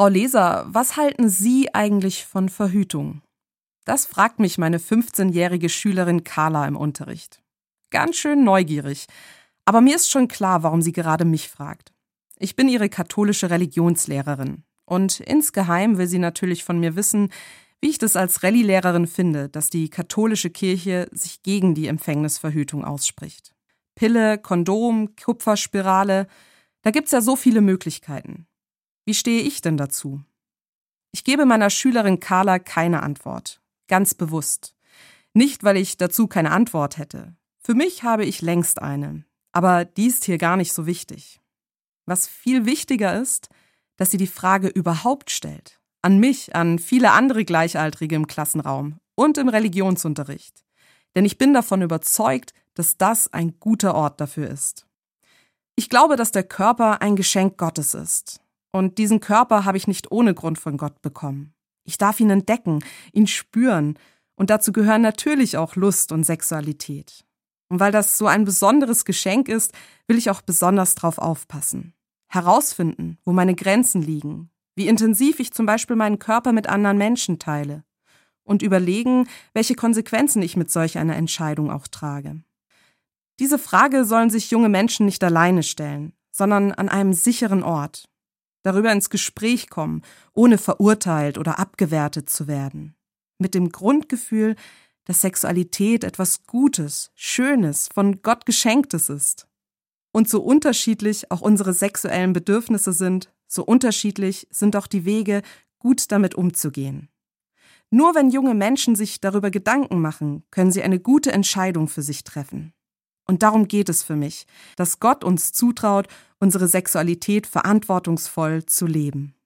Frau Leser, was halten Sie eigentlich von Verhütung? Das fragt mich meine 15-jährige Schülerin Carla im Unterricht. Ganz schön neugierig. Aber mir ist schon klar, warum sie gerade mich fragt. Ich bin ihre katholische Religionslehrerin. Und insgeheim will sie natürlich von mir wissen, wie ich das als Rallye-Lehrerin finde, dass die katholische Kirche sich gegen die Empfängnisverhütung ausspricht. Pille, Kondom, Kupferspirale, da gibt's ja so viele Möglichkeiten. Wie stehe ich denn dazu? Ich gebe meiner Schülerin Carla keine Antwort. Ganz bewusst. Nicht, weil ich dazu keine Antwort hätte. Für mich habe ich längst eine. Aber die ist hier gar nicht so wichtig. Was viel wichtiger ist, dass sie die Frage überhaupt stellt. An mich, an viele andere Gleichaltrige im Klassenraum und im Religionsunterricht. Denn ich bin davon überzeugt, dass das ein guter Ort dafür ist. Ich glaube, dass der Körper ein Geschenk Gottes ist. Und diesen Körper habe ich nicht ohne Grund von Gott bekommen. Ich darf ihn entdecken, ihn spüren, und dazu gehören natürlich auch Lust und Sexualität. Und weil das so ein besonderes Geschenk ist, will ich auch besonders drauf aufpassen. Herausfinden, wo meine Grenzen liegen, wie intensiv ich zum Beispiel meinen Körper mit anderen Menschen teile und überlegen, welche Konsequenzen ich mit solch einer Entscheidung auch trage. Diese Frage sollen sich junge Menschen nicht alleine stellen, sondern an einem sicheren Ort, darüber ins Gespräch kommen, ohne verurteilt oder abgewertet zu werden, mit dem Grundgefühl, dass Sexualität etwas Gutes, Schönes, von Gott geschenktes ist. Und so unterschiedlich auch unsere sexuellen Bedürfnisse sind, so unterschiedlich sind auch die Wege, gut damit umzugehen. Nur wenn junge Menschen sich darüber Gedanken machen, können sie eine gute Entscheidung für sich treffen. Und darum geht es für mich, dass Gott uns zutraut, unsere Sexualität verantwortungsvoll zu leben.